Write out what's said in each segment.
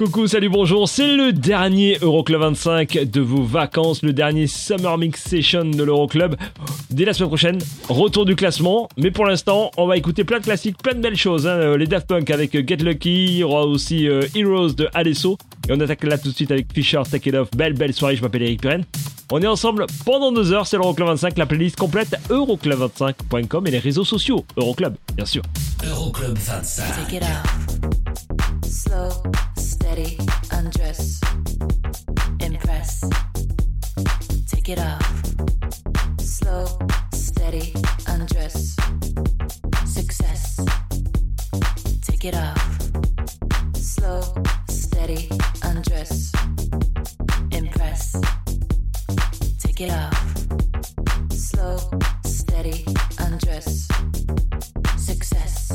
Coucou, salut, bonjour, c'est le dernier Euroclub 25 de vos vacances, le dernier Summer Mix Session de l'Euroclub. Dès la semaine prochaine, retour du classement, mais pour l'instant, on va écouter plein de classiques, plein de belles choses. hein. Euh, Les Daft Punk avec euh, Get Lucky, il y aura aussi euh, Heroes de Alesso, et on attaque là tout de suite avec Fisher, Take It Off. Belle, belle soirée, je m'appelle Eric Pirenne. On est ensemble pendant deux heures, c'est l'Euroclub 25, la playlist complète euroclub25.com et les réseaux sociaux Euroclub, bien sûr. Euroclub 25. Take it off. Slow, steady, undress. Impress. Take it off. Slow, steady, undress. Success. Take it off. Slow, steady, undress. Impress. Take it off. Slow, steady, undress. Success.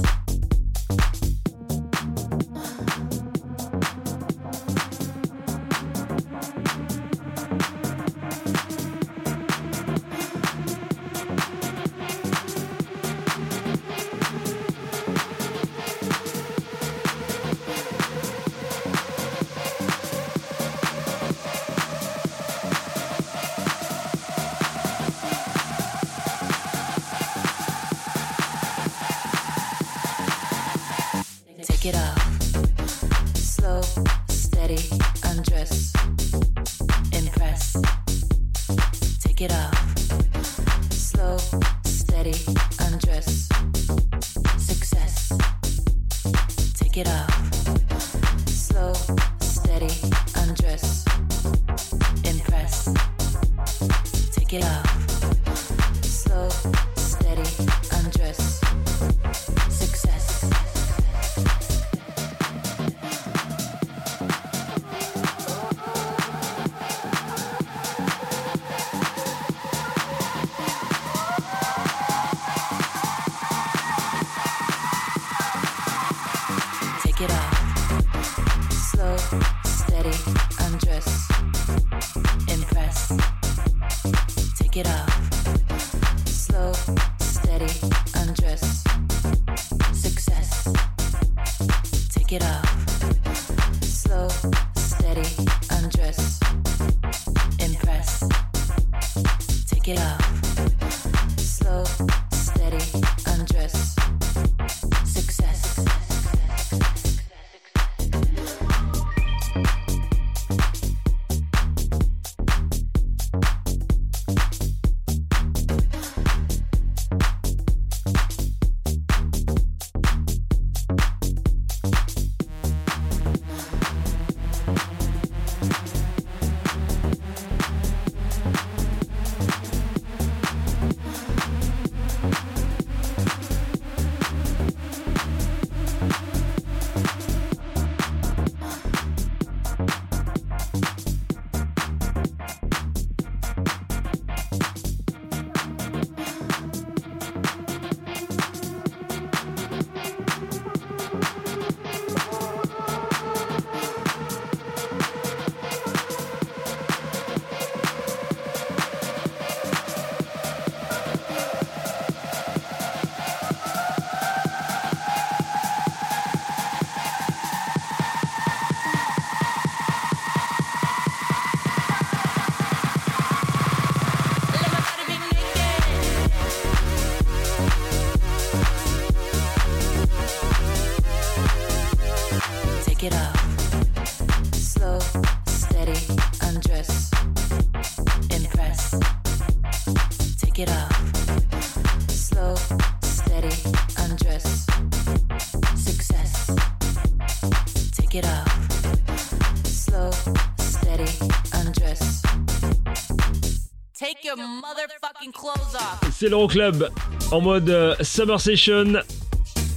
C'est l'Euroclub en mode euh, Summer Session.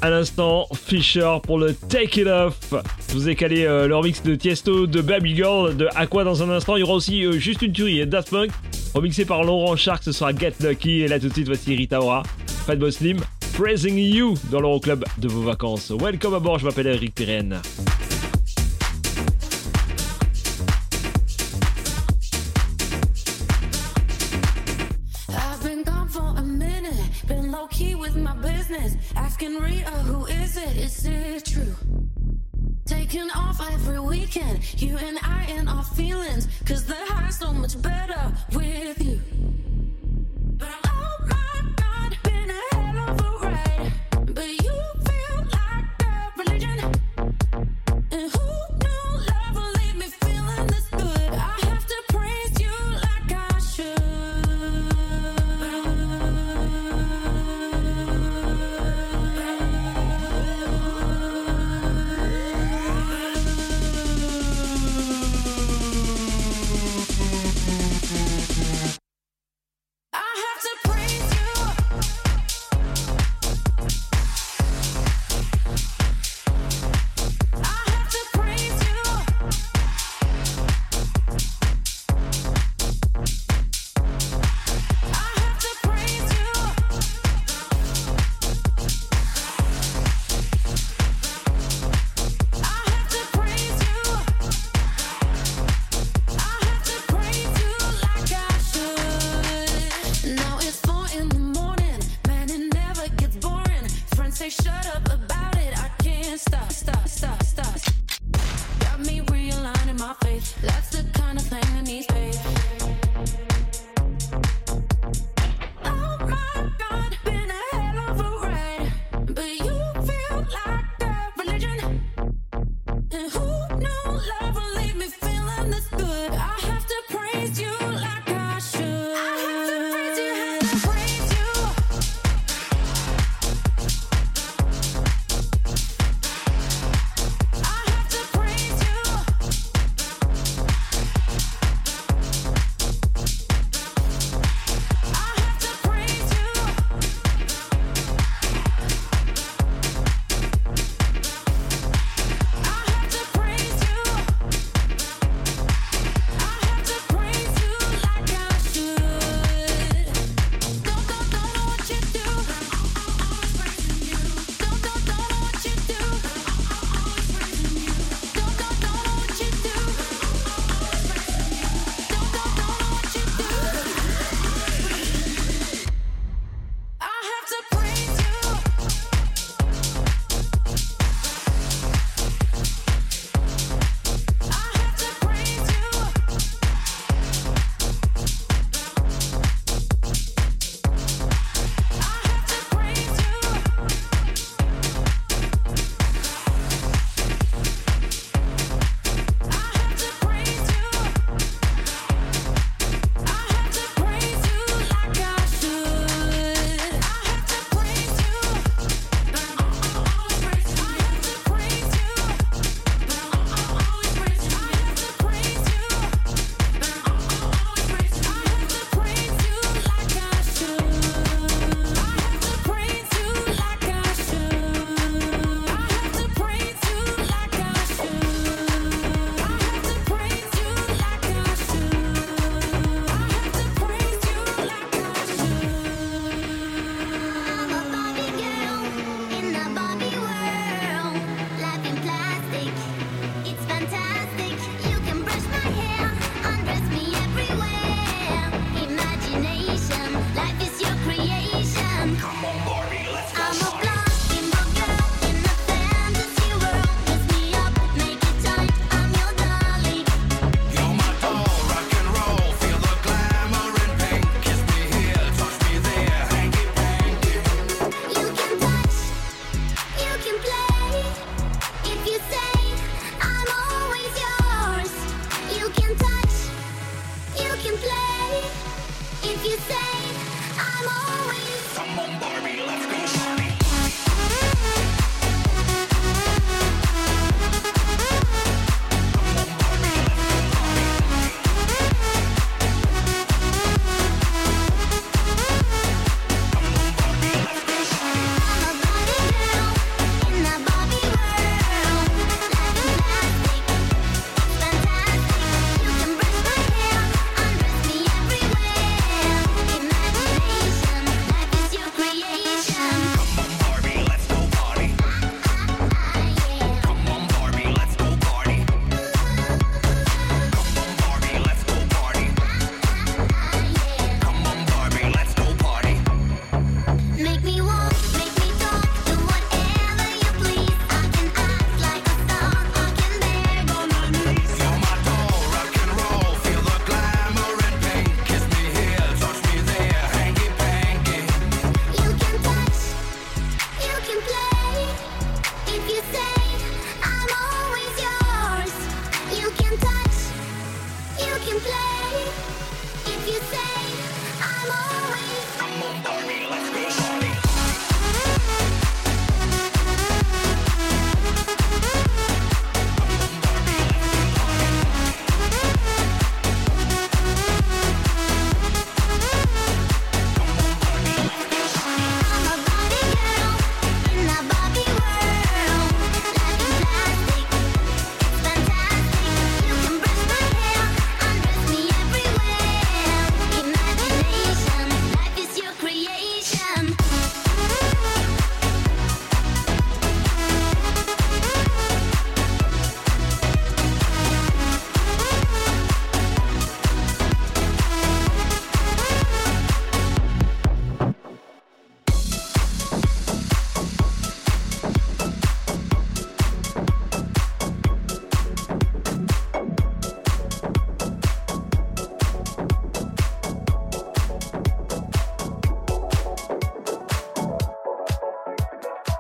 À l'instant, Fisher pour le Take It Off. Je vous ai calé euh, leur mix de Tiesto, de Baby Girl, de Aqua dans un instant. Il y aura aussi euh, juste une tuerie Daft Punk. Remixé par Laurent Shark, ce sera Get Lucky. Et là tout de suite, voici Rita Ora, Fatboy Slim, Praising You dans l'Euroclub de vos vacances. Welcome à bord, je m'appelle Eric Pirenne.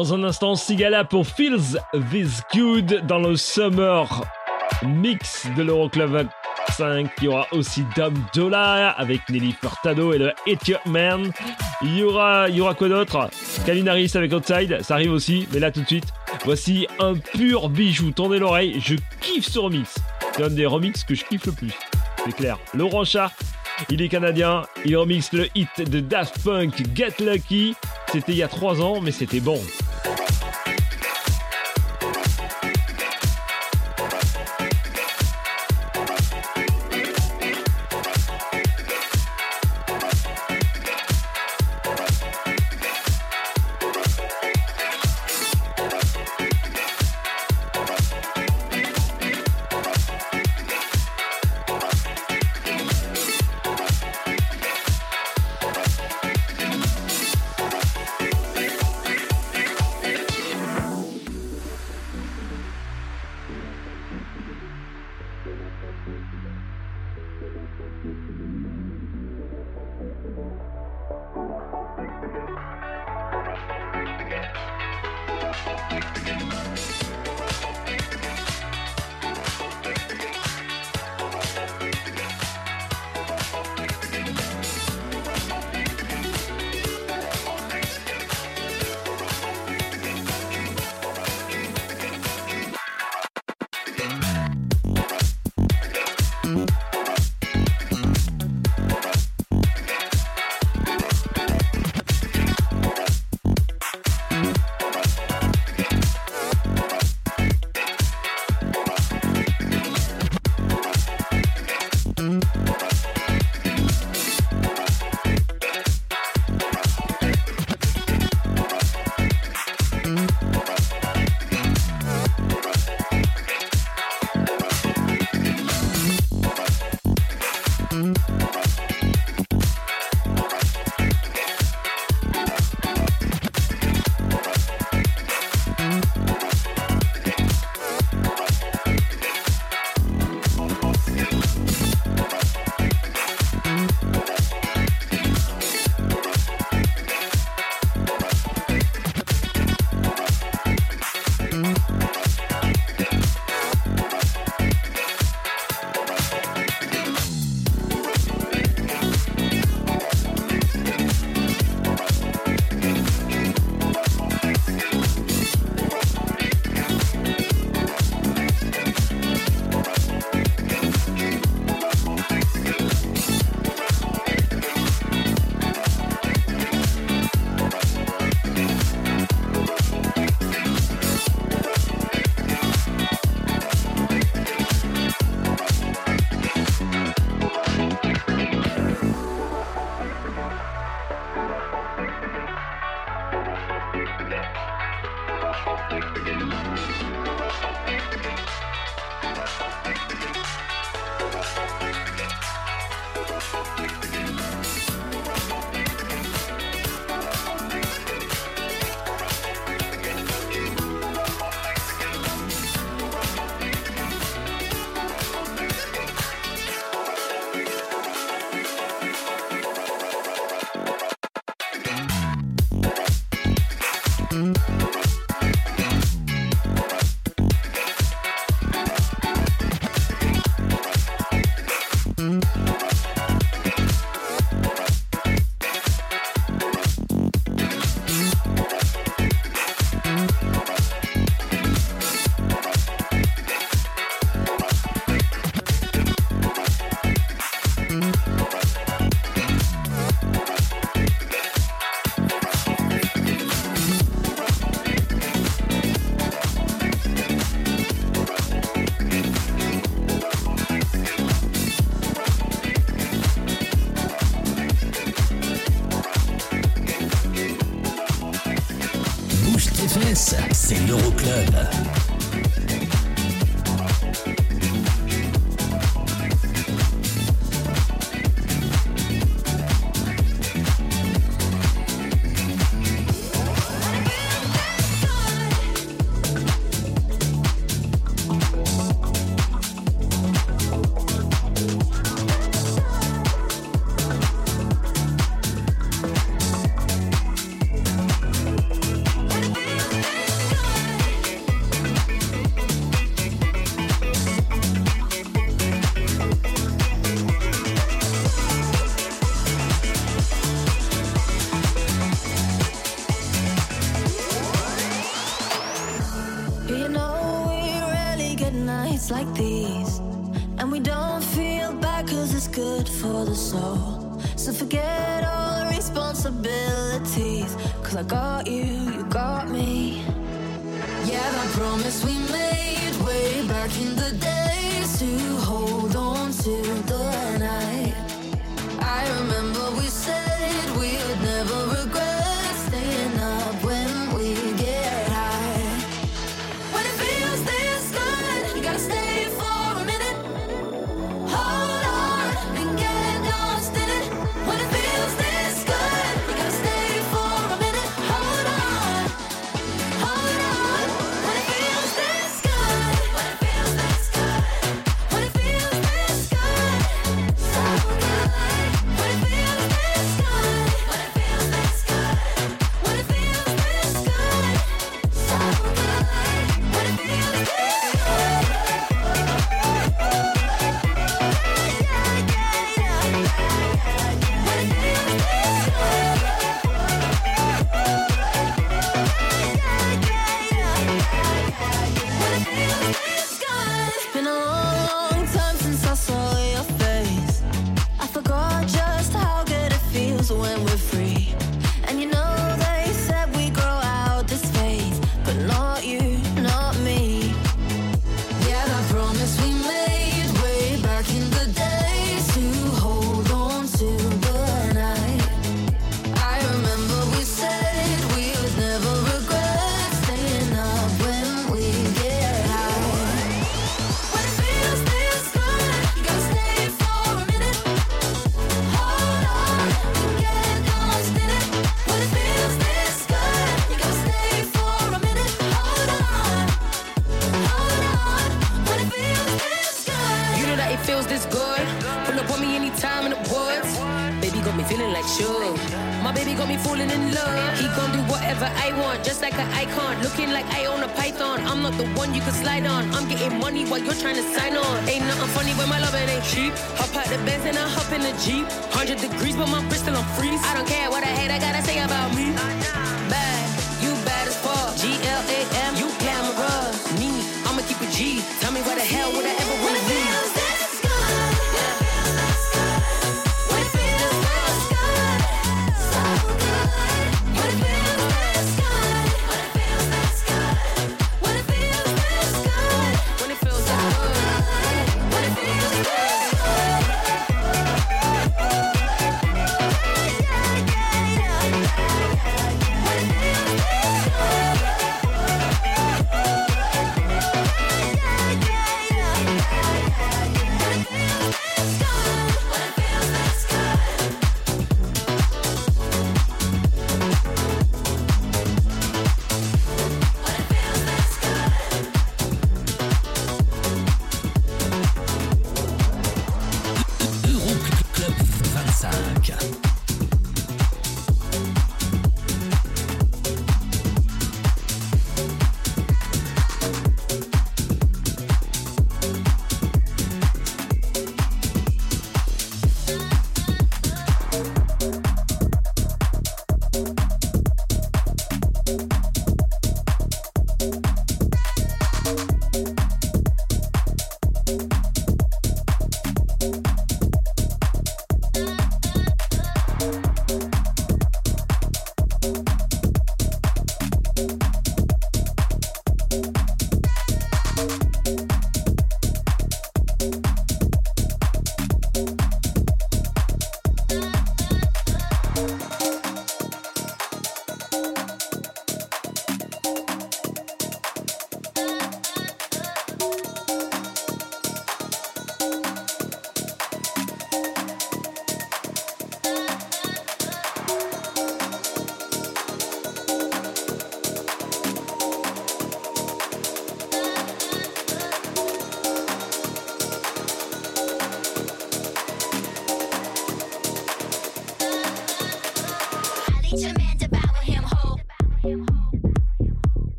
Dans un instant, Sigala pour Feels This Good dans le Summer Mix de l'Euroclub 5. Il y aura aussi Dom Dola avec Nelly Furtado et le Hit Man. Il y aura, il y aura quoi d'autre? Calvin Harris avec Outside, ça arrive aussi, mais là tout de suite, voici un pur bijou. Tendez l'oreille, je kiffe ce remix. C'est un des remixes que je kiffe le plus. C'est clair. Laurent Chat, il est canadien, il remixe le hit de Daft Punk Get Lucky. C'était il y a 3 ans, mais c'était bon.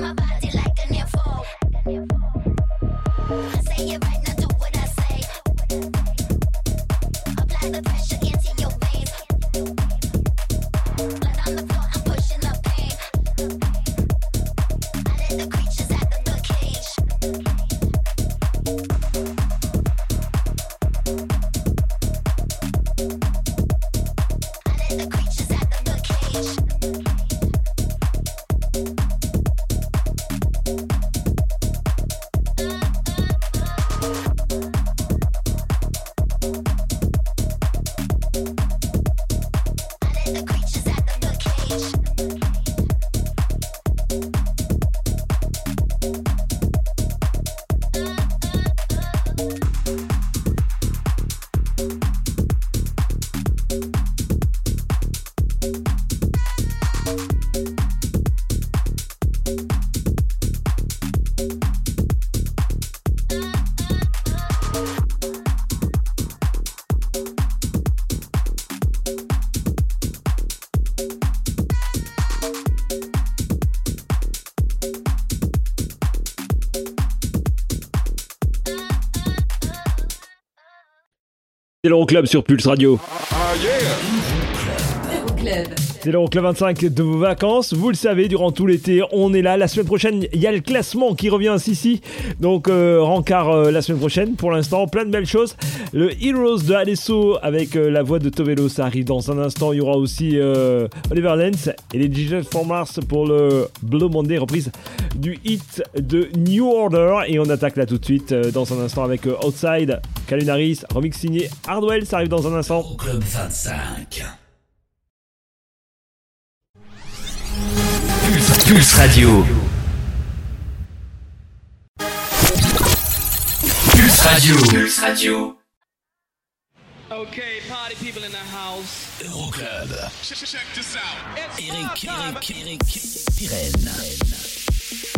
My body like C'est l'Euroclub sur Pulse Radio. C'est l'Euroclub 25 de vos vacances. Vous le savez, durant tout l'été, on est là. La semaine prochaine, il y a le classement qui revient à Sissi. Donc, euh, euh, la semaine prochaine. Pour l'instant, plein de belles choses. Le Heroes de Alesso avec euh, la voix de Tovelo, ça arrive dans un instant. Il y aura aussi euh, Oliver Lenz et les Digital for Mars pour le Blue Monday, reprise du hit de New Order. Et on attaque là tout de suite dans un instant avec Outside, Calunaris, remix signé Hardwell. Ça arrive dans un instant. Euroclub 25. Pulse, Radio. Pulse Radio. Pulse Radio. Okay, party people in the house. Euroclub. Check this out. Eric, time. Eric, Eric, Pirenne.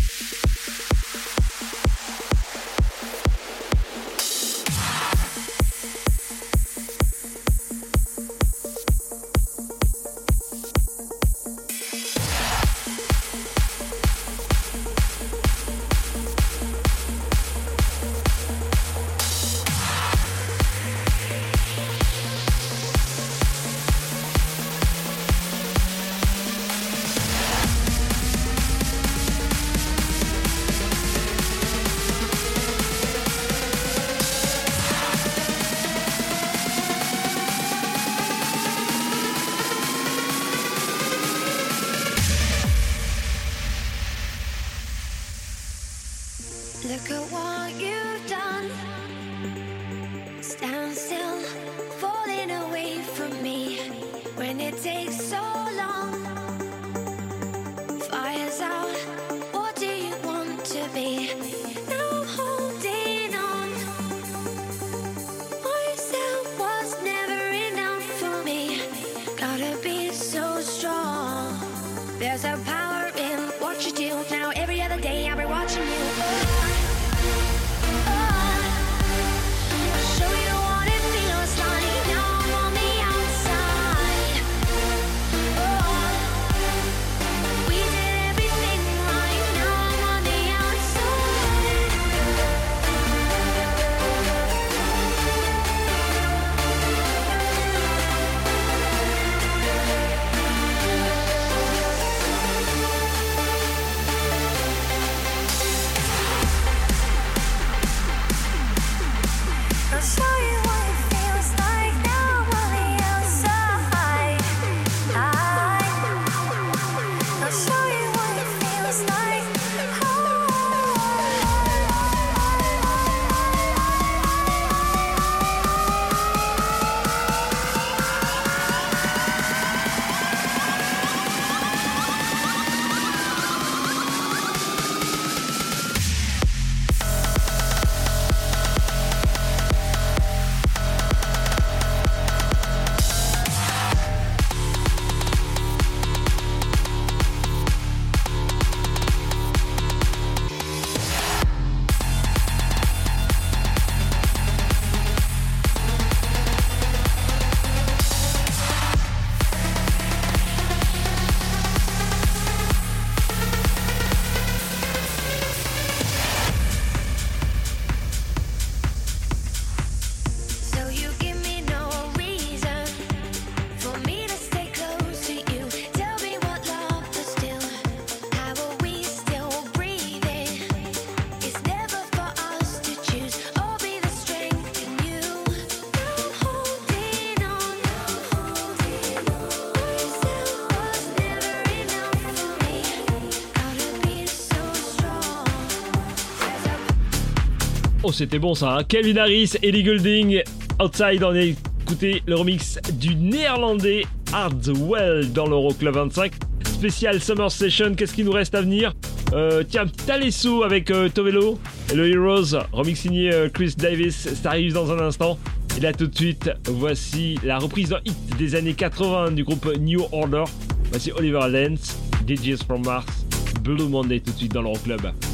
Oh, c'était bon ça. Hein Kevin Harris, Ellie Goulding, Outside. On a écouté le remix du néerlandais Hardwell dans l'Euroclub 25. Spécial Summer Session. Qu'est-ce qui nous reste à venir? Euh, Tiens, petit Alessio avec euh, et le Heroes. Remix signé euh, Chris Davis. Ça arrive dans un instant. Et là tout de suite, voici la reprise d'un hit des années 80 du groupe New Order. Voici Oliver Lenz, DJs from Mars, Blue Monday tout de suite dans l'Euroclub. I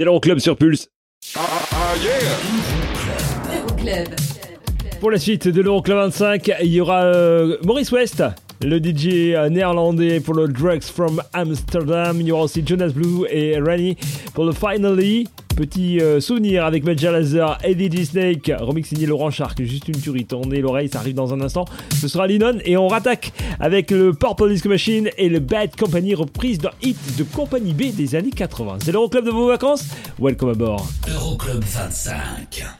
C'est l'Euroclub sur Pulse. Pour la suite de l'Euroclub 25, il y aura euh, Maurice West, le DJ euh, néerlandais pour le Drugs from Amsterdam. Il y aura aussi Jonas Blue et Rani pour le Finally. Petit euh, souvenir avec Major Lazer et DJ Snake. Remix signé Laurent Shark. Juste une tuerie. Tournez l'oreille, ça arrive dans un instant. Ce sera Linon. Et on rattaque avec le Purple Disco Machine et le Bad Company reprise d'un hit de Compagnie B des années 80. C'est l'Euroclub de vos vacances? Welcome aboard. Euroclub 25.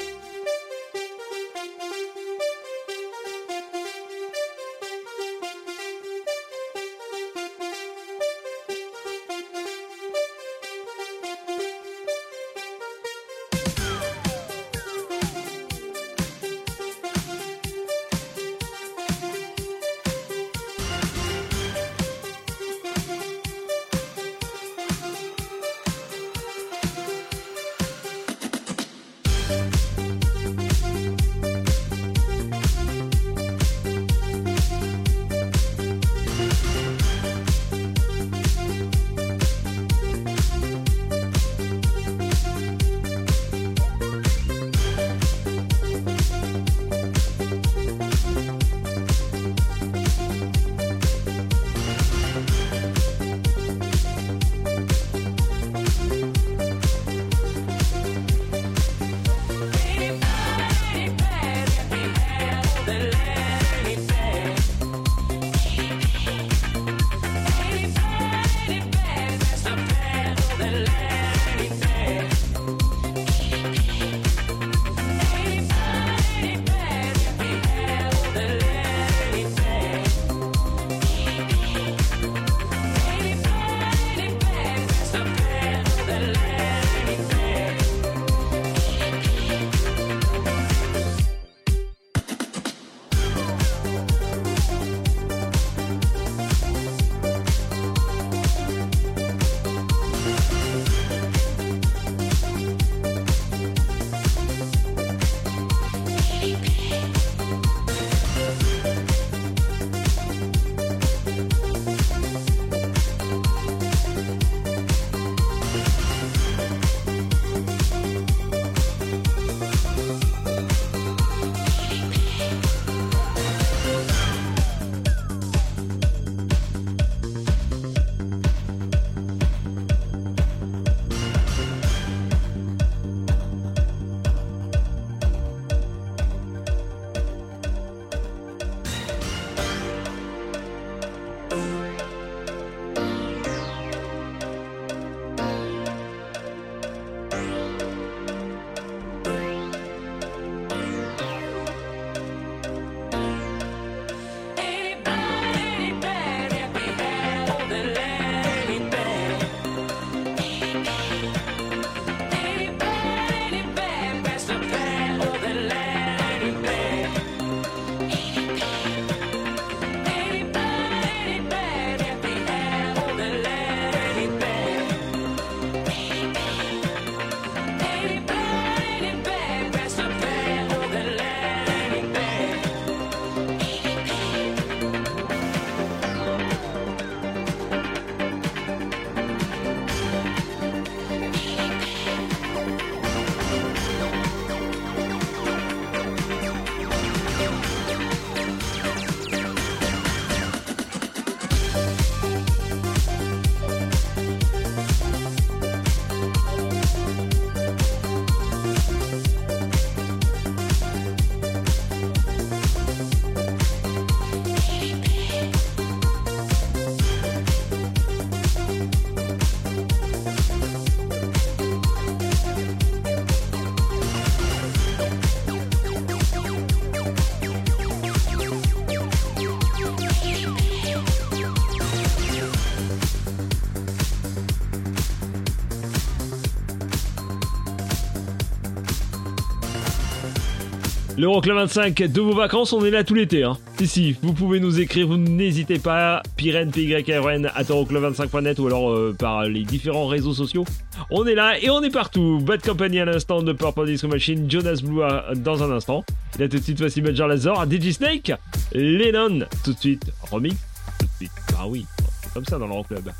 Le L'Euroclub 25 de vos vacances, on est là tout l'été. Hein. Si, si, vous pouvez nous écrire, vous n'hésitez pas, pyrène, pyrn, at euroclub25.net ou alors euh, par les différents réseaux sociaux. On est là et on est partout. Bad Company à l'instant de Purple Machine, Jonas Blue euh, dans un instant. Et là tout de suite, voici Major Lazor, DJ Snake, Lennon, tout de suite, Romy. tout de suite. Ah oui, c'est comme ça dans l'Euroclub. Club.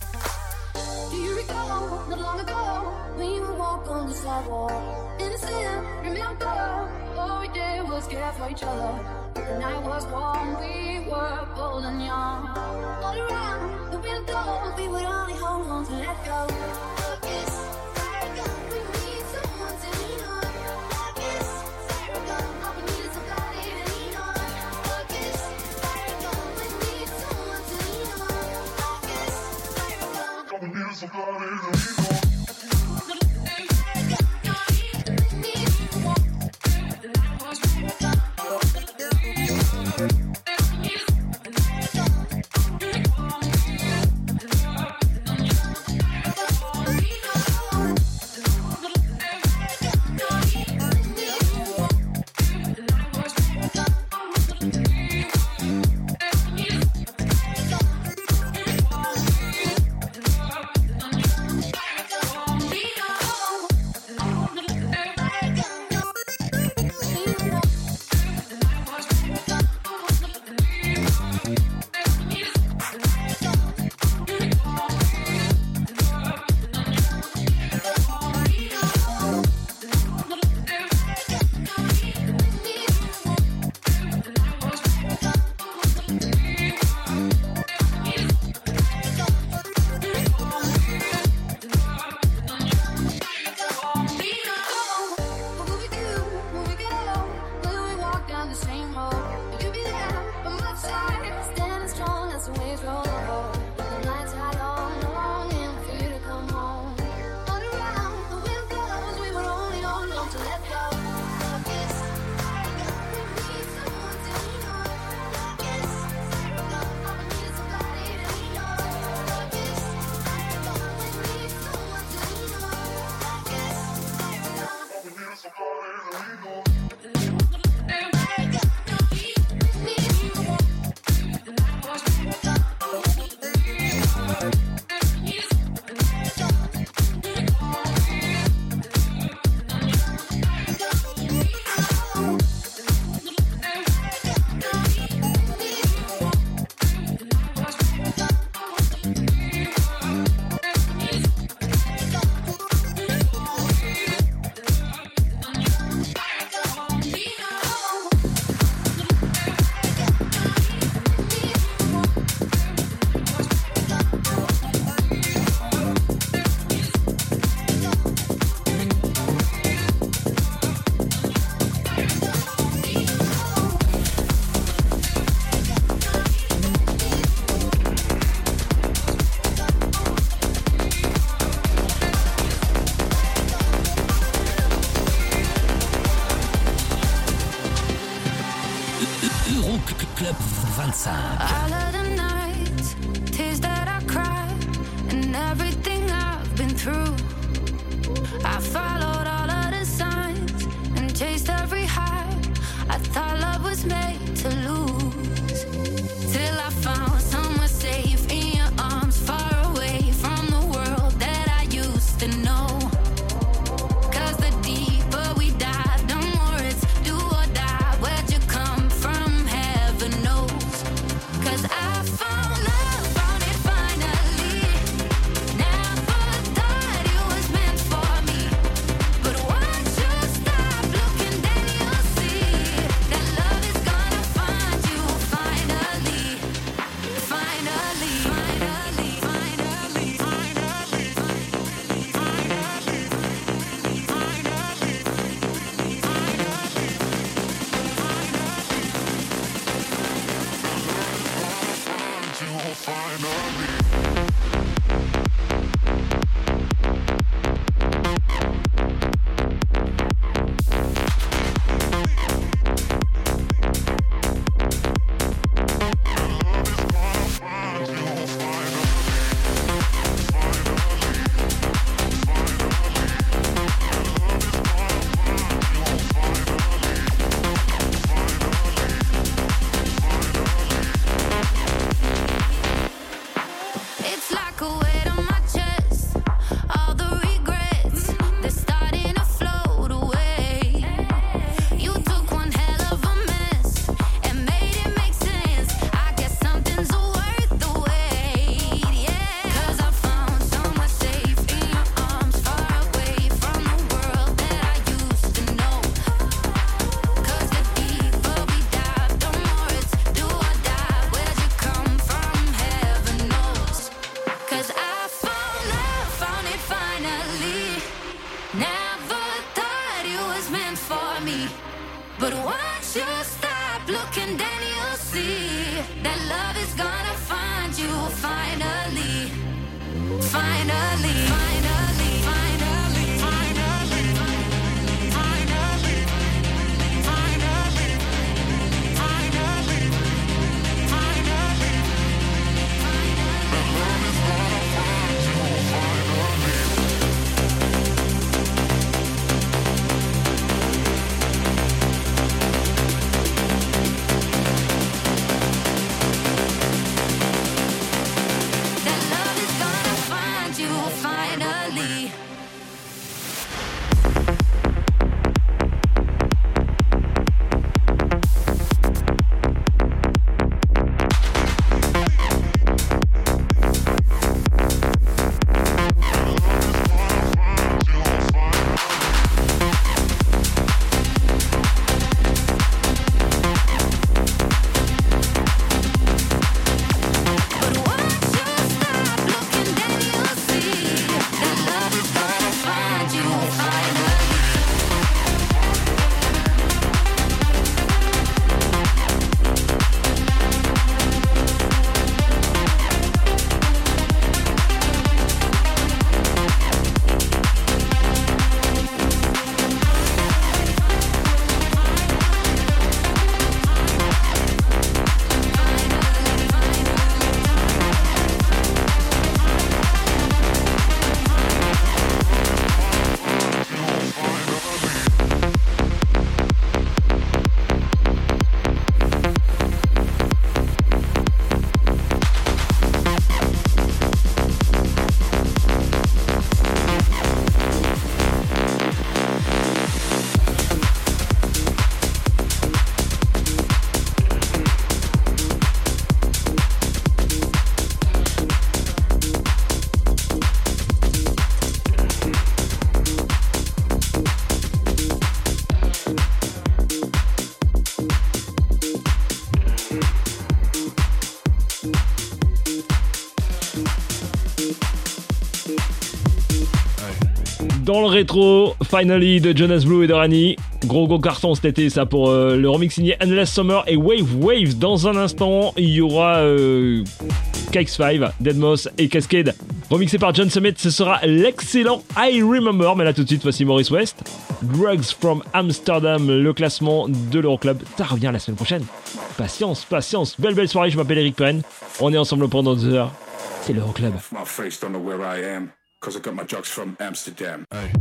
they were scared for each other. The night was warm, we were bold and young. All around the window, we would only hold on to let go. Rétro, Finally de Jonas Blue et de Rani. Gros gros carton cet été, ça pour euh, le remix signé Endless Summer et Wave Wave. Dans un instant, il y aura euh, KX5, Deadmos et Cascade. Remixé par John Summit, ce sera l'excellent I Remember. Mais là tout de suite, voici Maurice West. Drugs from Amsterdam, le classement de l'Euroclub. Ça revient la semaine prochaine. Patience, patience. Belle belle soirée, je m'appelle Eric Penn. On est ensemble pendant deux heures. C'est l'Euroclub. Cause I got my drugs from Amsterdam. Hey.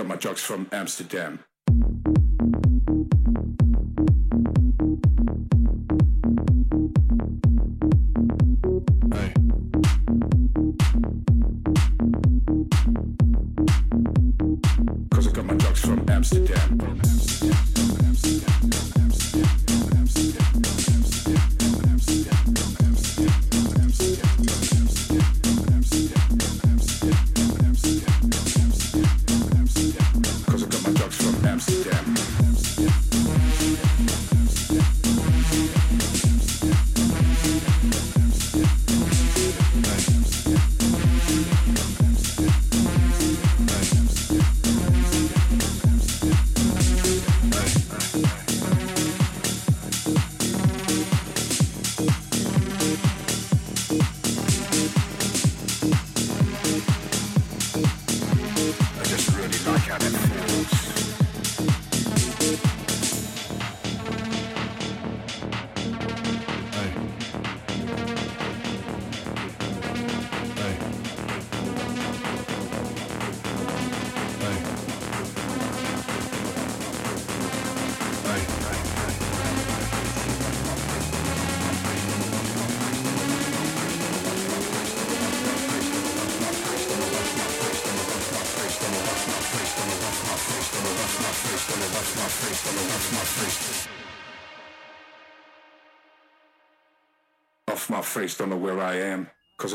up my drugs from Amsterdam.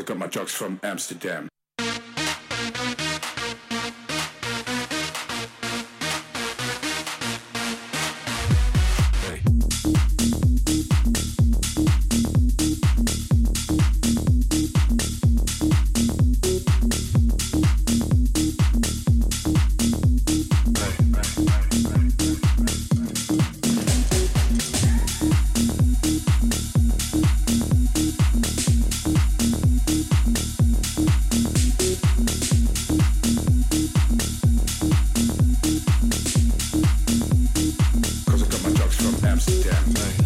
Cause I got my drugs from Amsterdam. Drugs from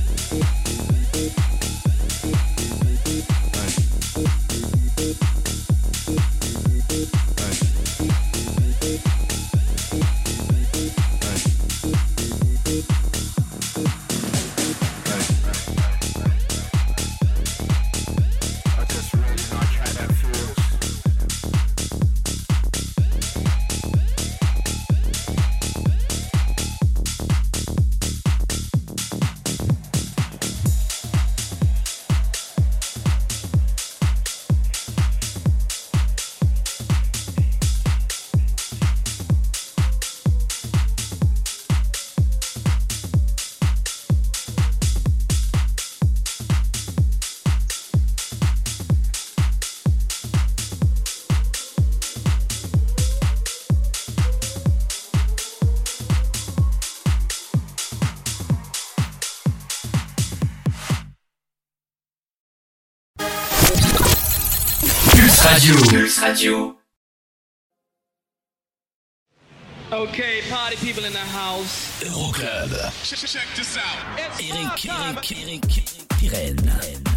Radio. Okay, party people in the house. Euroclub. Check, check this out. It's Eric, time. Eric, Eric, Pirenne.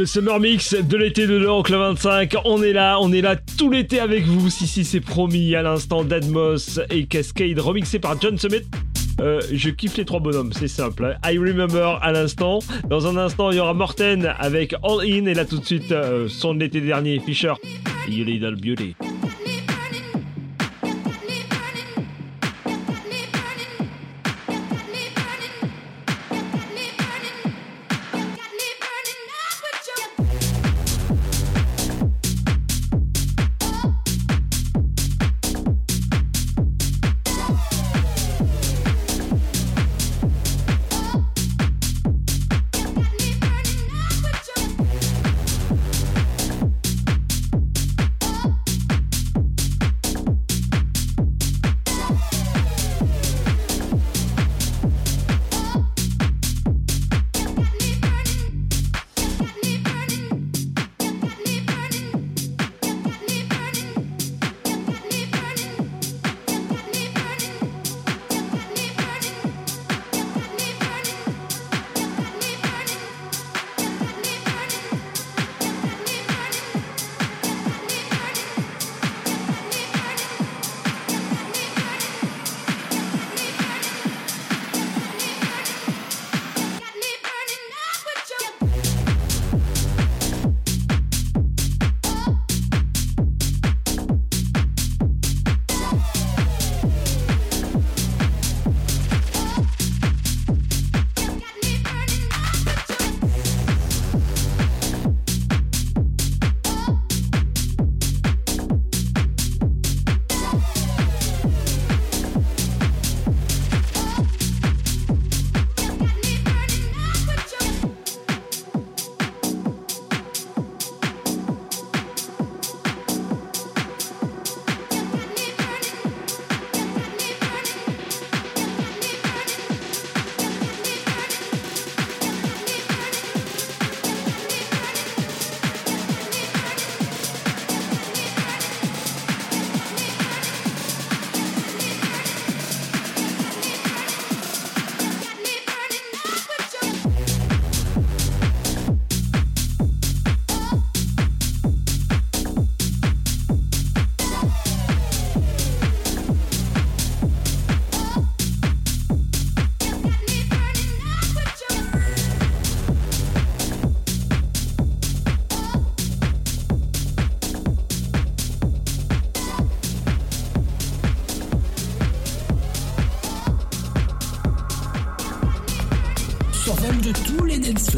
Le Summer Mix de l'été de l'Euroclub 25. On est là, on est là tout l'été avec vous. Si, si, c'est promis. À l'instant, Deadmos et Cascade remixé par John Summit. Euh, je kiffe les trois bonhommes, c'est simple. I Remember à l'instant. Dans un instant, il y aura Morten avec All In. Et là, tout de suite, euh, son de l'été dernier, Fisher. You Little Beauty.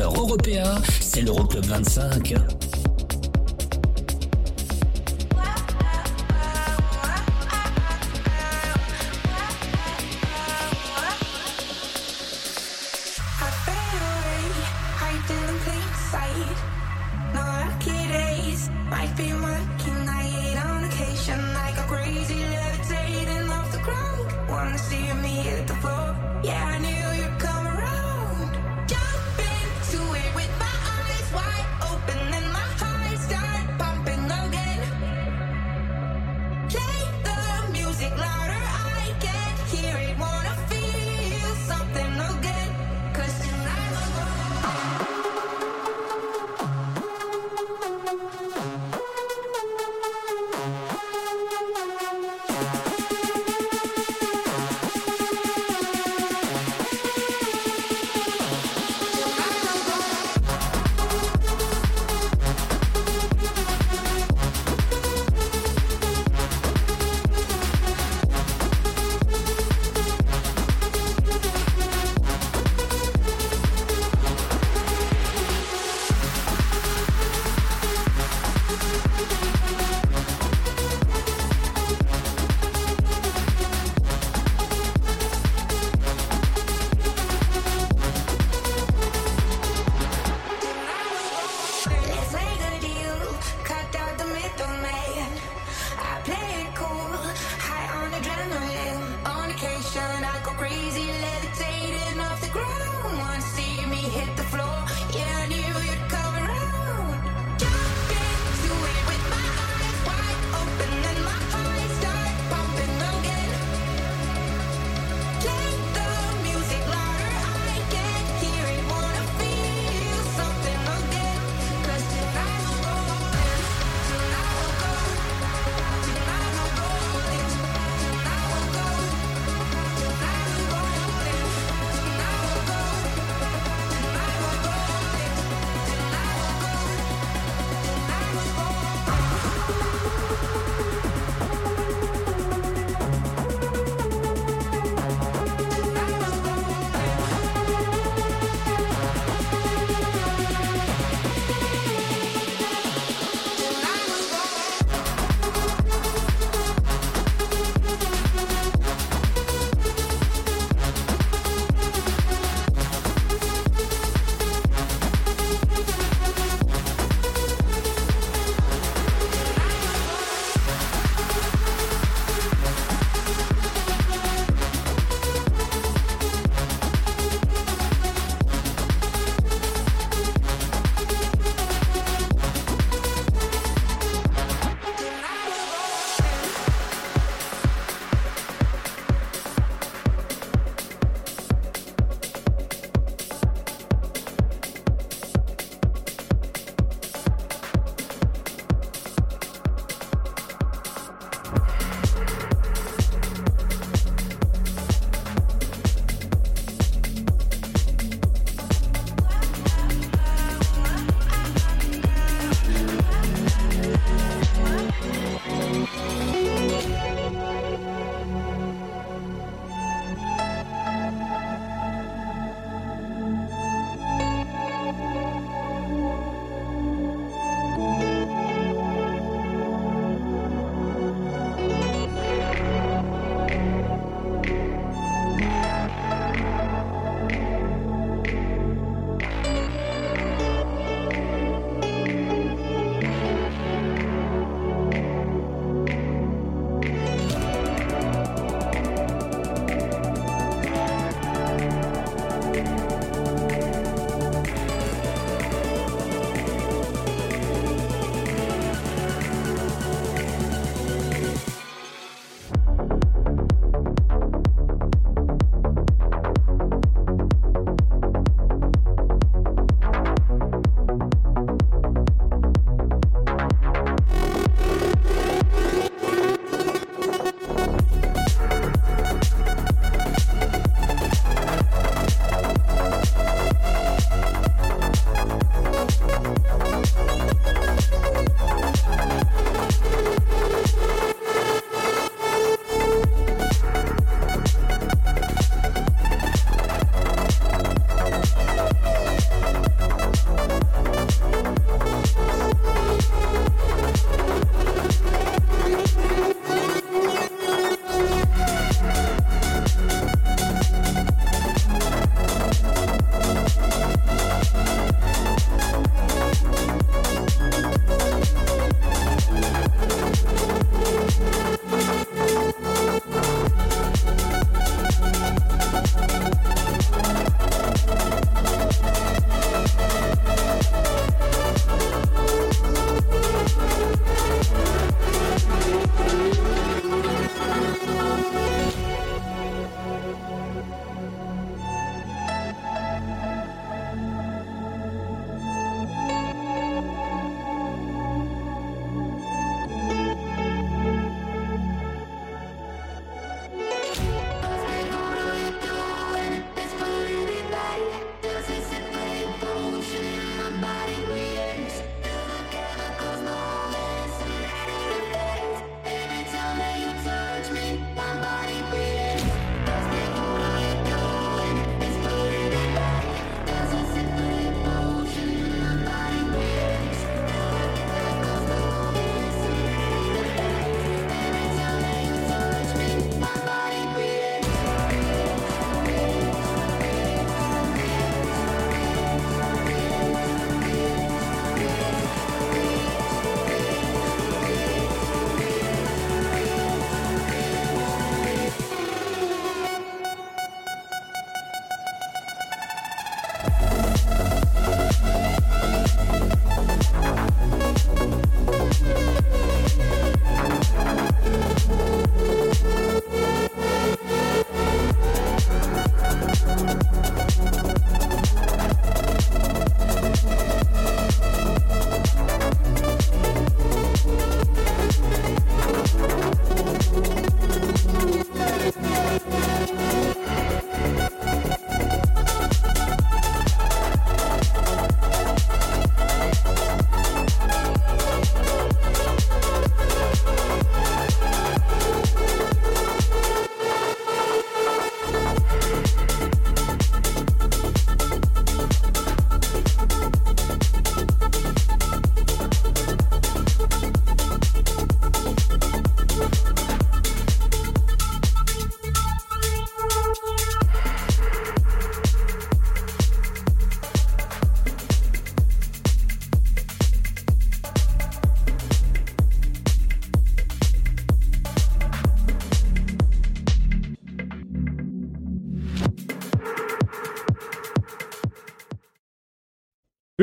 Européen, c'est l'Euroclub 25.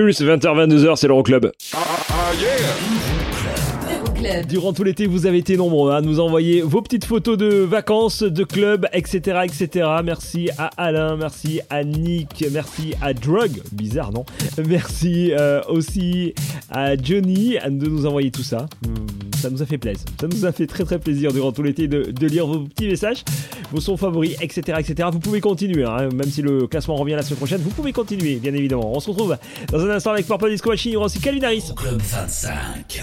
Plus 20h-22h, c'est l'Euroclub. Ah, ah, yeah! Durant tout l'été, vous avez été nombreux à nous envoyer vos petites photos de vacances, de clubs, etc., etc. Merci à Alain, merci à Nick, merci à Drug, bizarre non? Merci euh, aussi à Johnny de nous envoyer tout ça. Ça nous a fait plaisir. Ça nous a fait très très plaisir durant tout l'été de, de lire vos petits messages, vos sons favoris, etc., etc. Vous pouvez continuer, hein, même si le classement revient la semaine prochaine. Vous pouvez continuer, bien évidemment. On se retrouve dans un instant avec Purple Disco Machine. Il y aura aussi Calvin Harris. Club 25.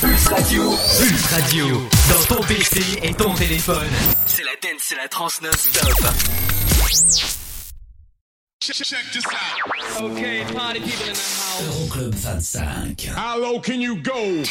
Pulse Radio. Pulse Radio. Dans ton PC et ton téléphone. C'est la dance, c'est la trans non-stop. Check this out. Okay, party people in the house. Euroclub 25. How low can you go?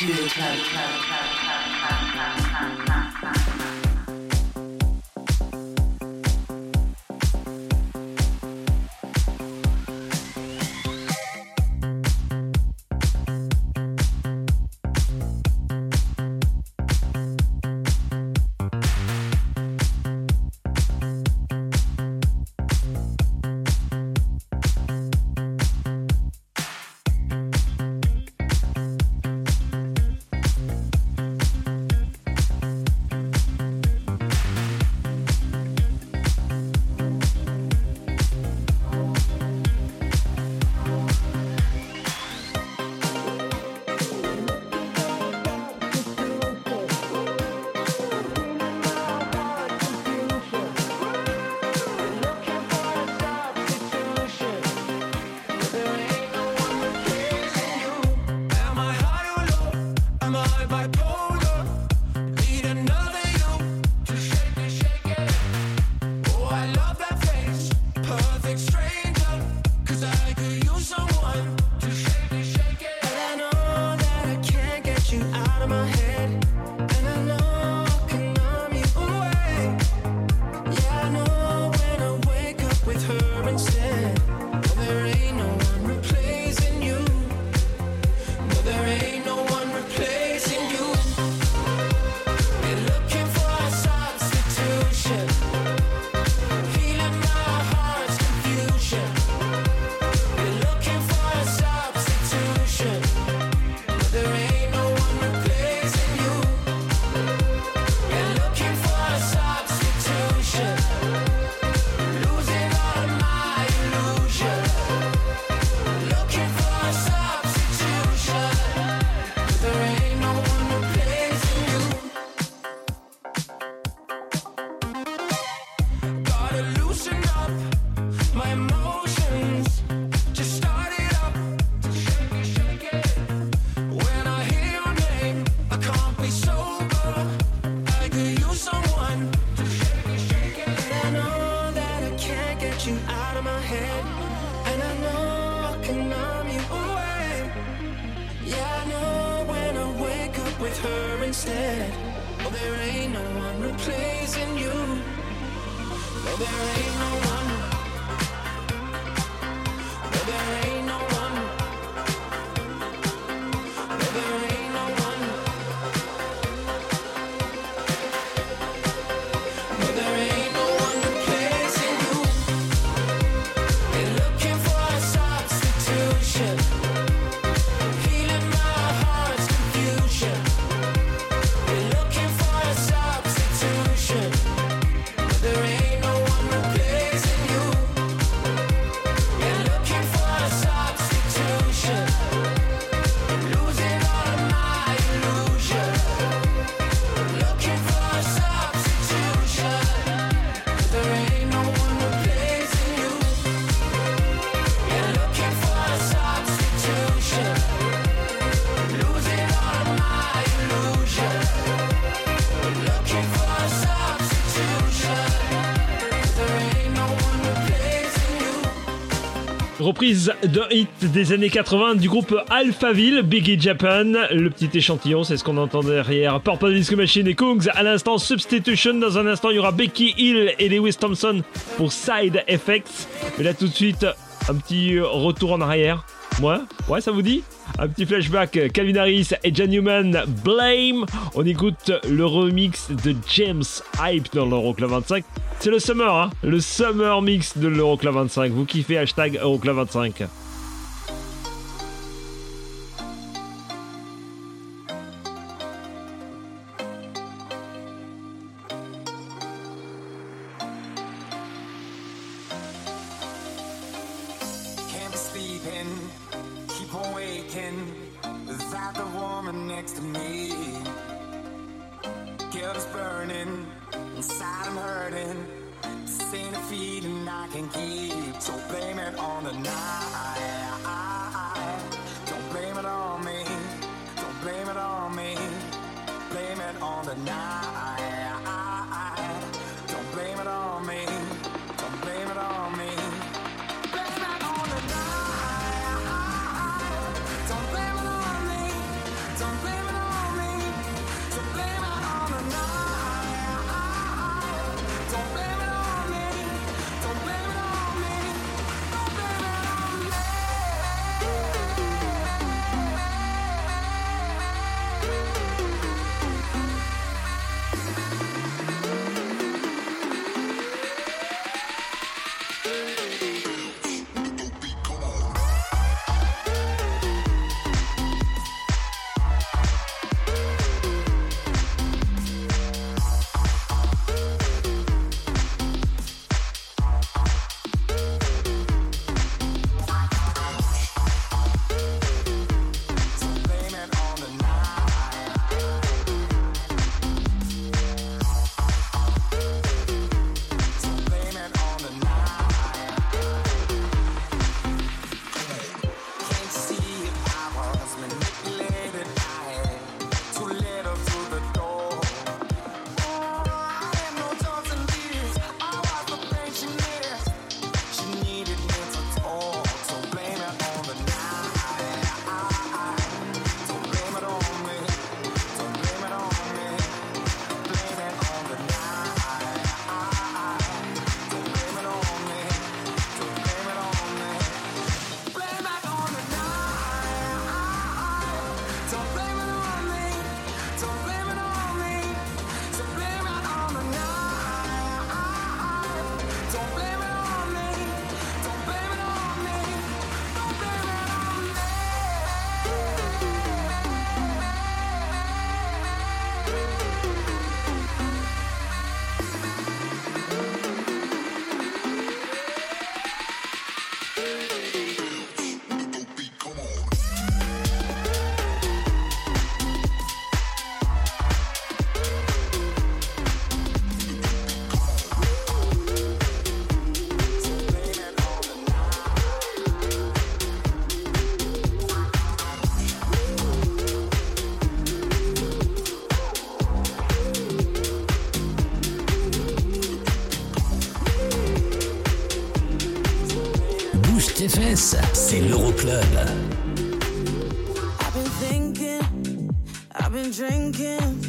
reprise d'un hit des années 80 du groupe Alphaville, Biggie Japan. Le petit échantillon, c'est ce qu'on entend derrière Purple Disco Machine et Kungs. À l'instant, Substitution. Dans un instant, il y aura Becky Hill et Lewis Thompson pour Side Effects. Mais là, tout de suite, un petit euh, retour en arrière. Moi? Ouais, ça vous dit? Un petit flashback, Calvin Harris et John Newman, Blame. On écoute le remix de James Hype dans l'Euroclub 25. C'est le summer, hein le summer mix de l'Euroclub 25. Vous kiffez hashtag Euroclub 25. feeling I can keep. So blame it on the night. Don't blame it on me. Don't blame it on me. Blame it on the night. Express, c'est l'Euroclub. I've been thinking, I've been drinking.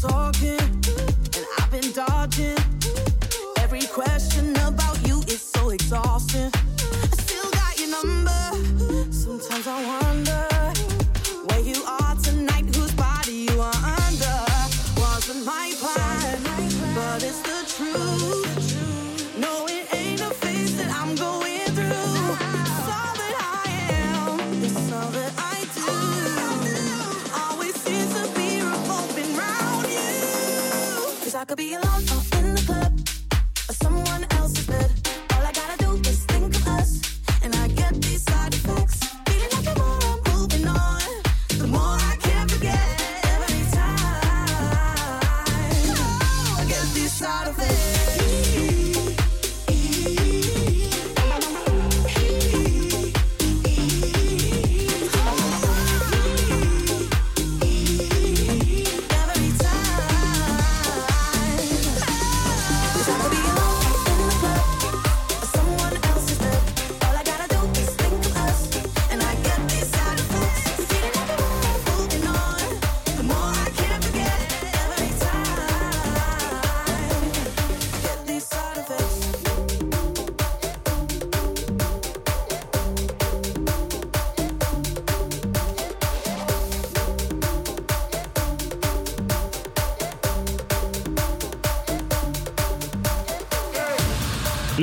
talking, and I've been dodging.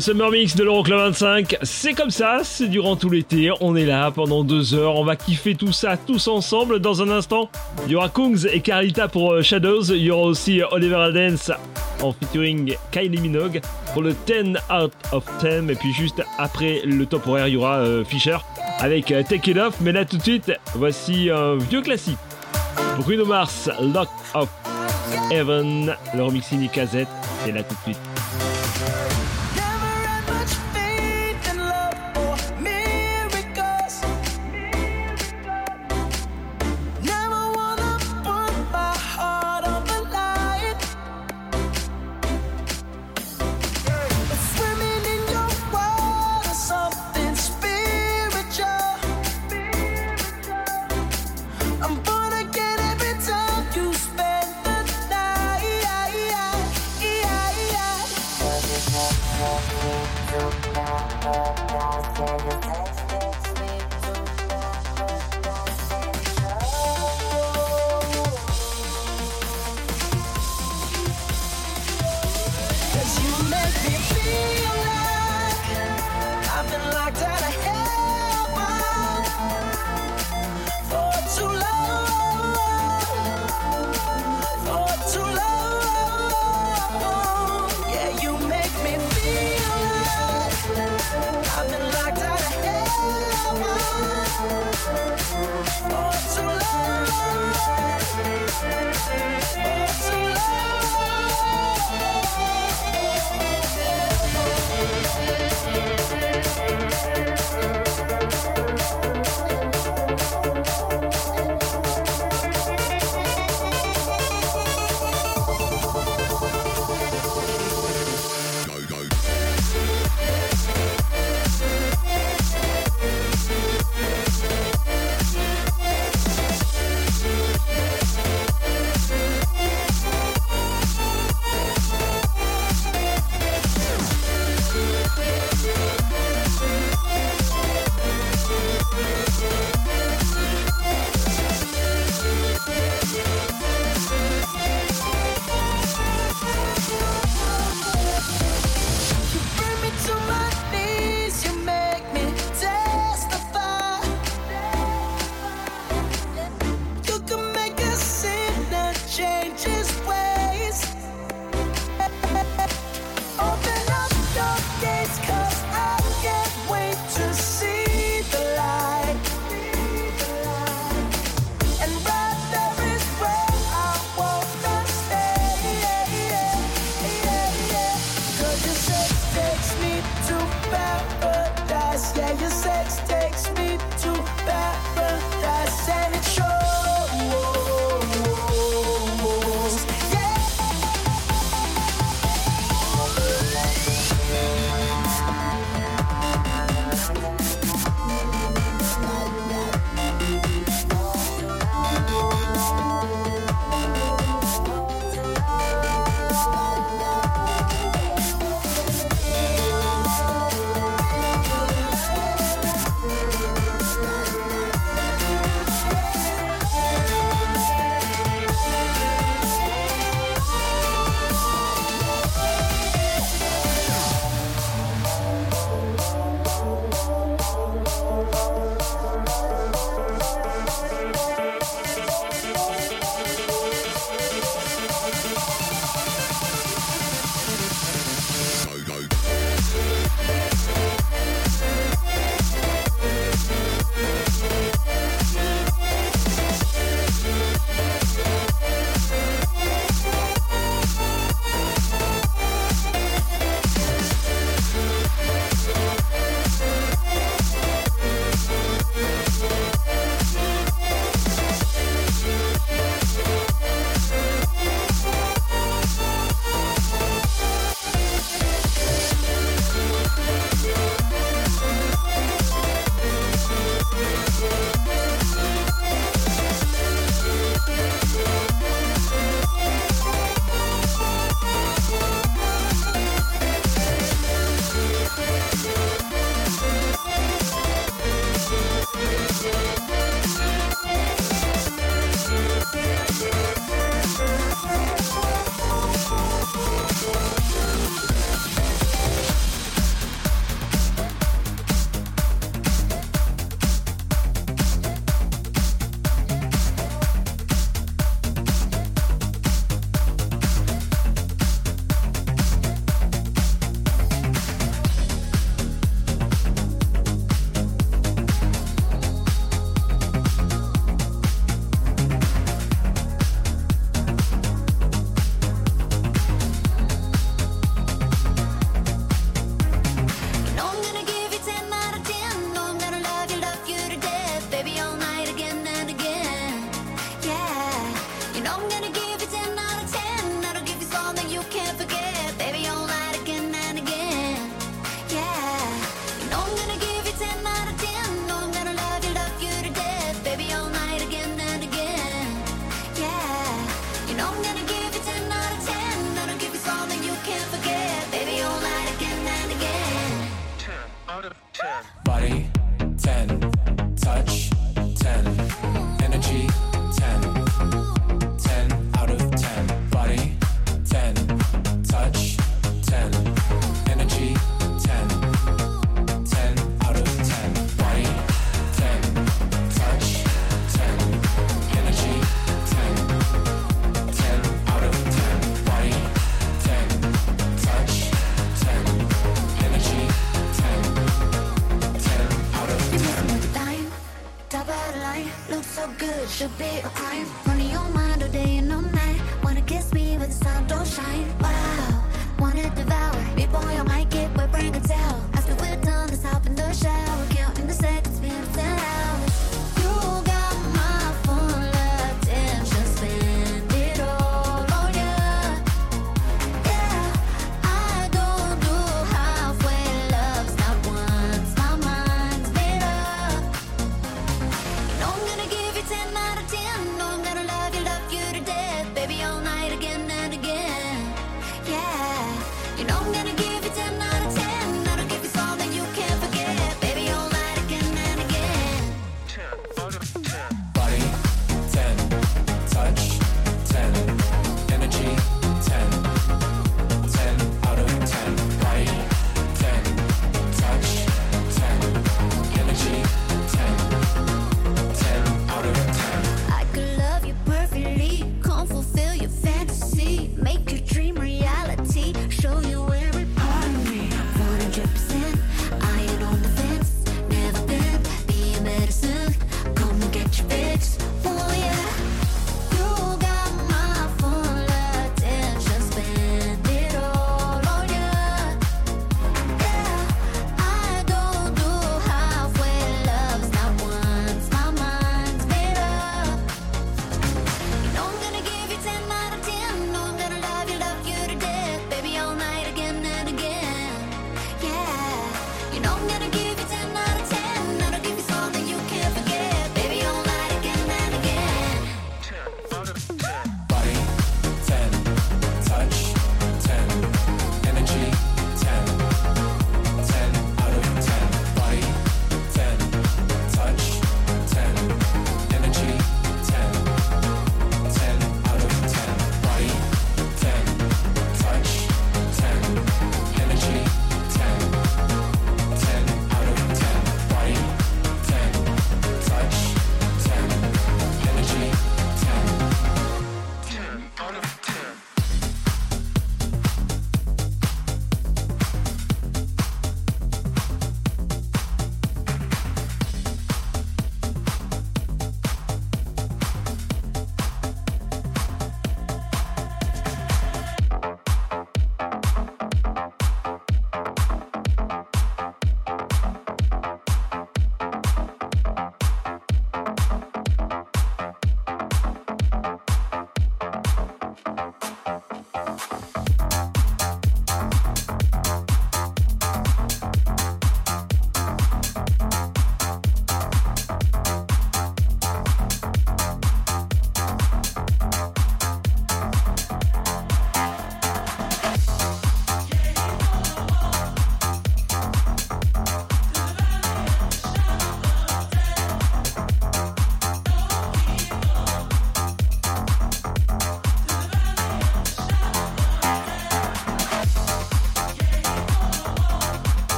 Summer Mix de l'Euroclub 25, c'est comme ça, c'est durant tout l'été, on est là pendant deux heures, on va kiffer tout ça tous ensemble. Dans un instant, il y aura Kungs et Carlita pour euh, Shadows, il y aura aussi Oliver Aldens en featuring Kylie Minogue pour le 10 out of 10, et puis juste après le top horaire, il y aura euh, Fisher avec euh, Take It Off, mais là tout de suite, voici un vieux classique. Bruno Mars, Lock of Heaven, le remix Casette, c'est là tout de suite.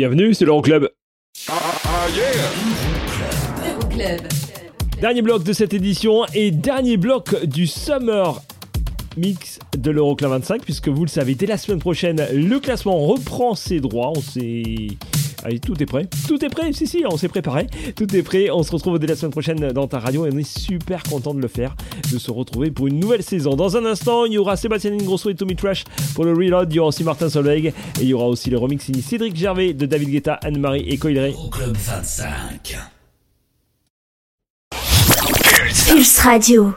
Bienvenue, c'est l'Euroclub. Euroclub. Dernier bloc de cette édition et dernier bloc du Summer Mix de l'Euroclub 25, puisque vous le savez, dès la semaine prochaine, le classement reprend ses droits. On s'est. Allez, tout est prêt. Tout est prêt, si, si, on s'est préparé. Tout est prêt. On se retrouve dès la semaine prochaine dans ta radio et on est super content de le faire, de se retrouver pour une nouvelle saison. Dans un instant, il y aura Sébastien Ingrosso et Tommy Trash pour le Reload. Il y aura aussi Martin Solveig et il y aura aussi le remix signé Cédric Gervais de David Guetta, Anne-Marie et Coileray. Euroclub 25. Pulse Radio.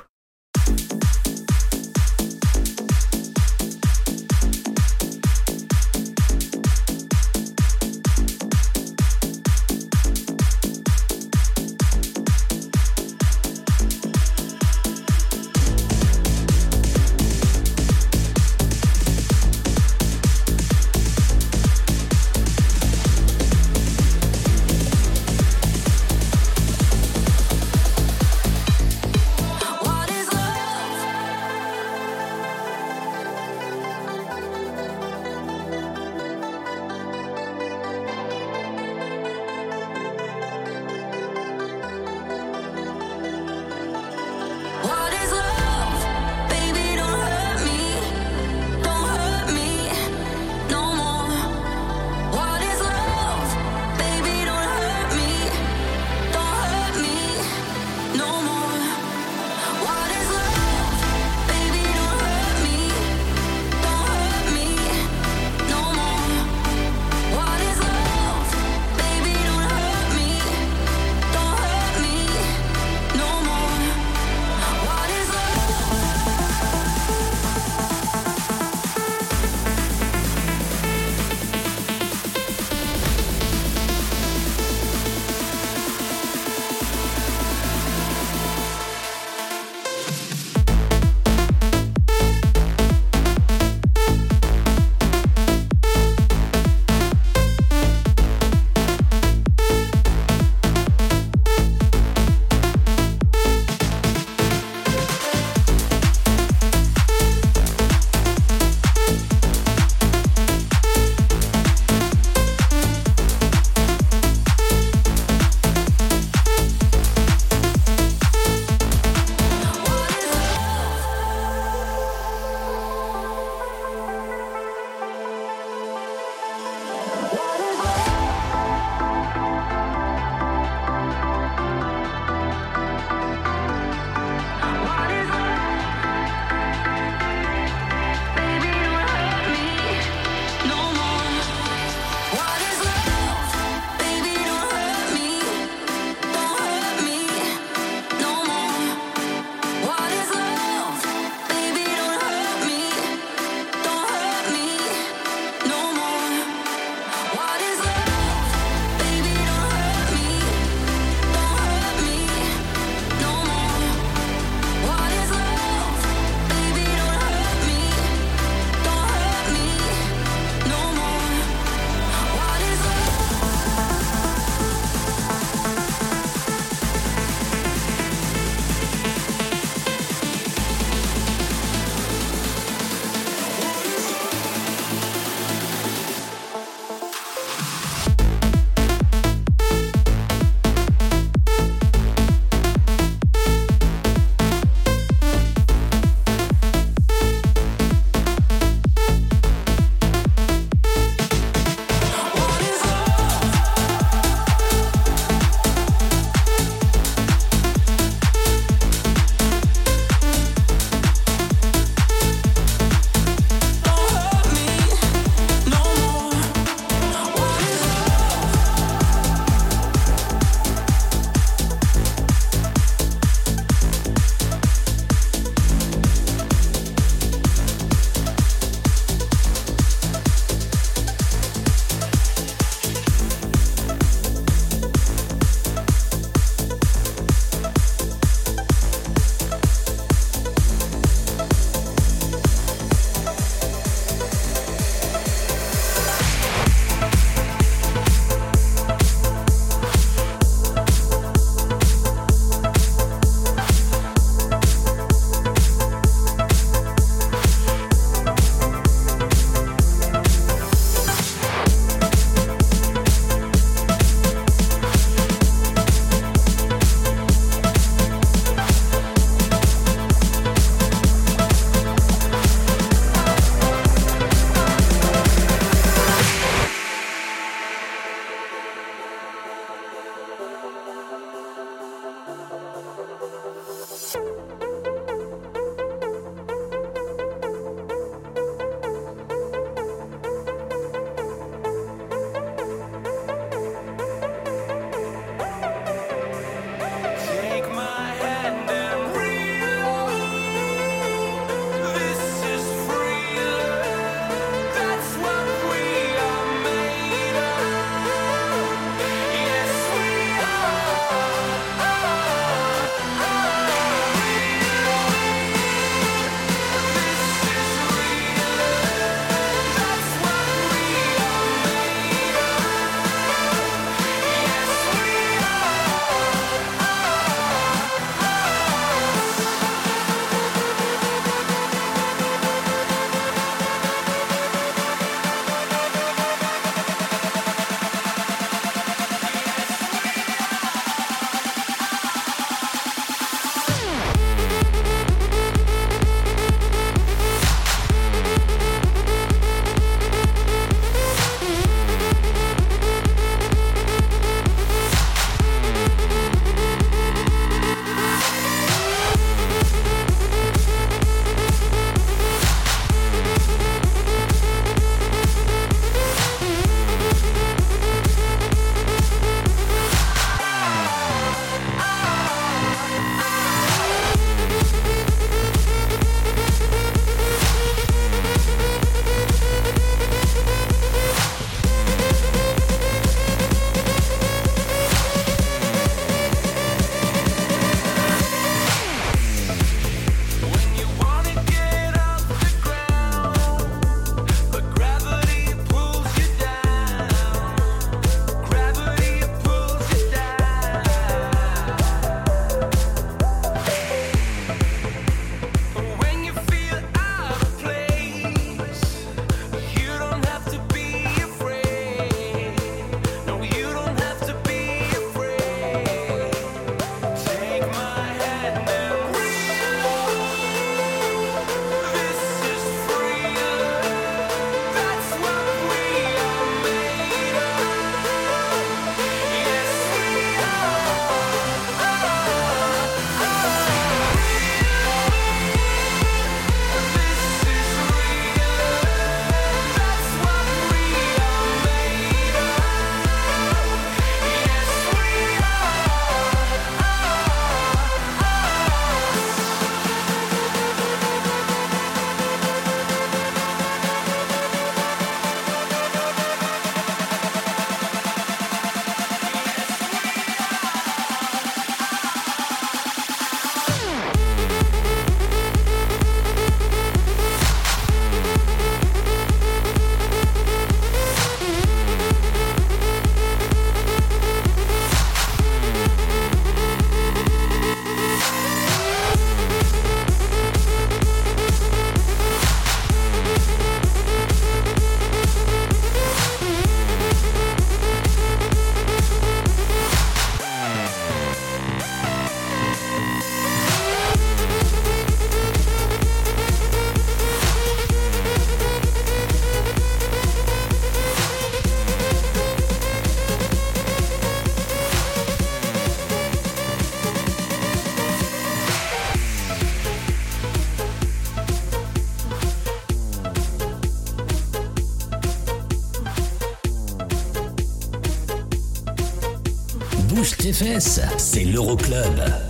fesses, c'est l'Euroclub.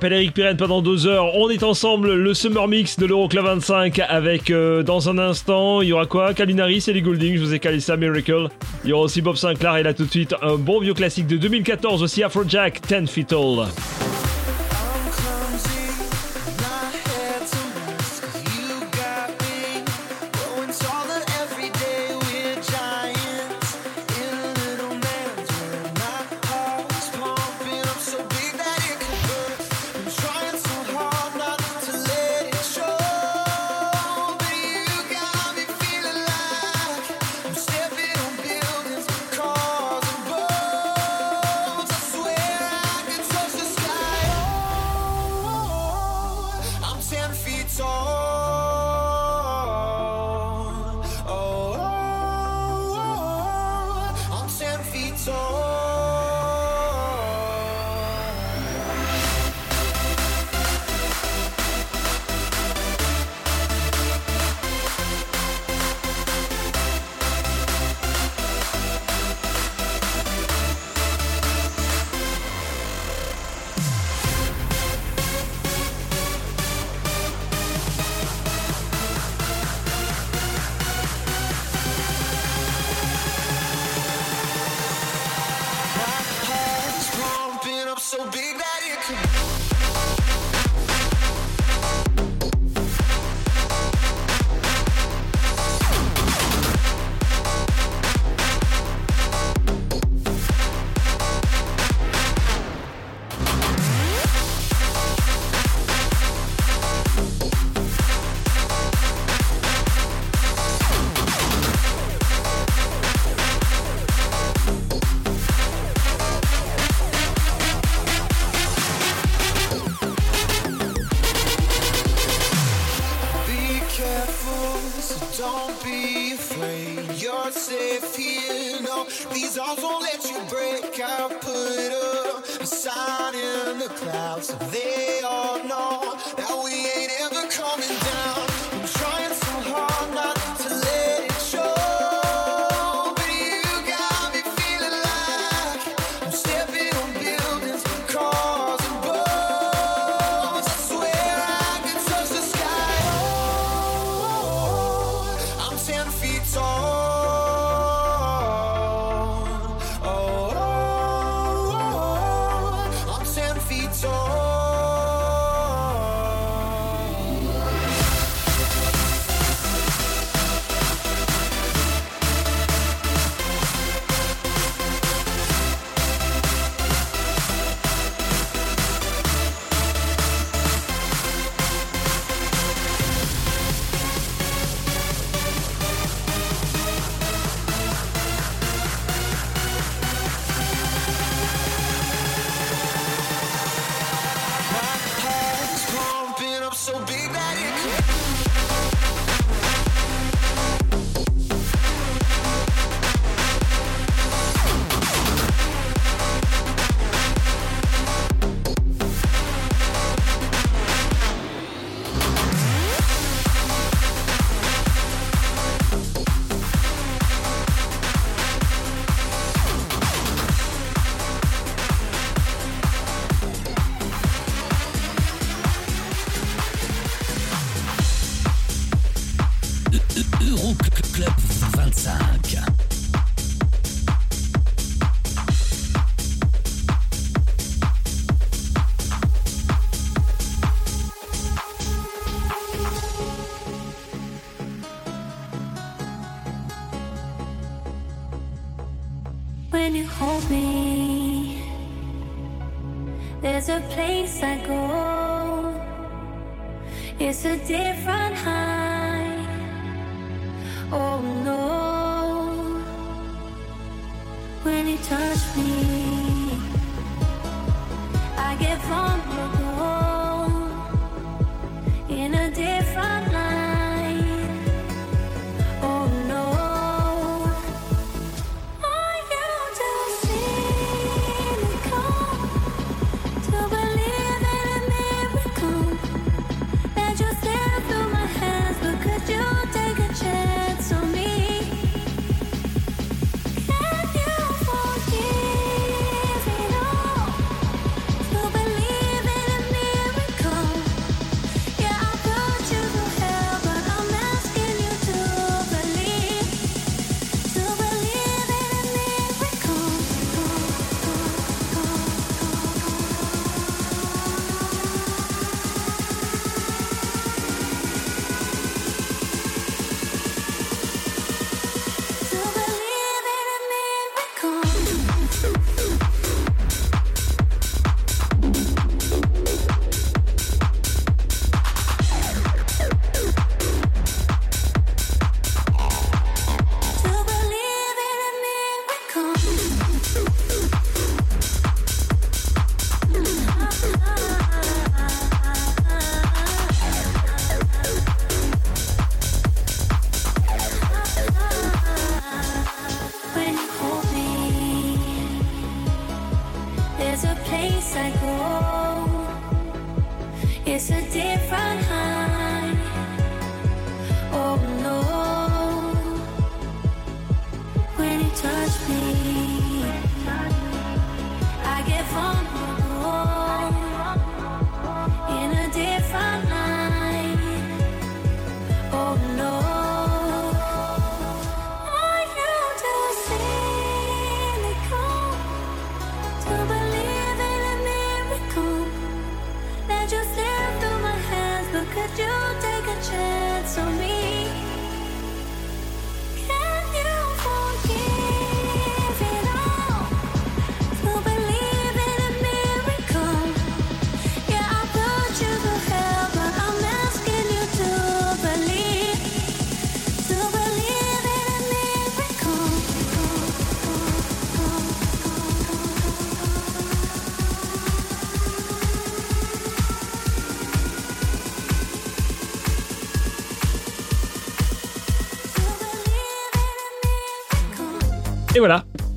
m'appelle Eric Pirenne. Pendant deux heures, on est ensemble le Summer Mix de l'Euroclub 25 avec euh, dans un instant, il y aura quoi? Kalinaris et les Goulding. Je vous ai calé ça, Miracle. Il y aura aussi Bob Sinclair et là tout de suite un bon vieux classique de 2014 aussi Afrojack, Ten Feet All.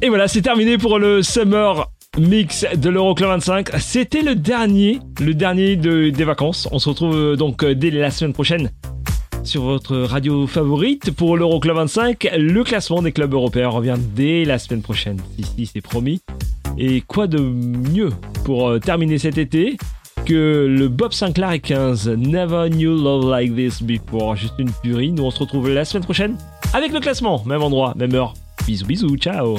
Et voilà, c'est terminé pour le Summer Mix de l'Euroclub 25. C'était le dernier, le dernier des vacances. On se retrouve euh, donc euh, dès la semaine prochaine sur votre radio favorite pour l'Euroclub 25. Le classement des clubs européens revient dès la semaine prochaine. Si, si, c'est promis. Et quoi de mieux pour euh, terminer cet été que le Bob Sinclair et 15 Never Knew Love Like This Before. Juste une tuerie. Nous, on se retrouve la semaine prochaine avec le classement. Même endroit, même heure. Bisous, bisous, ciao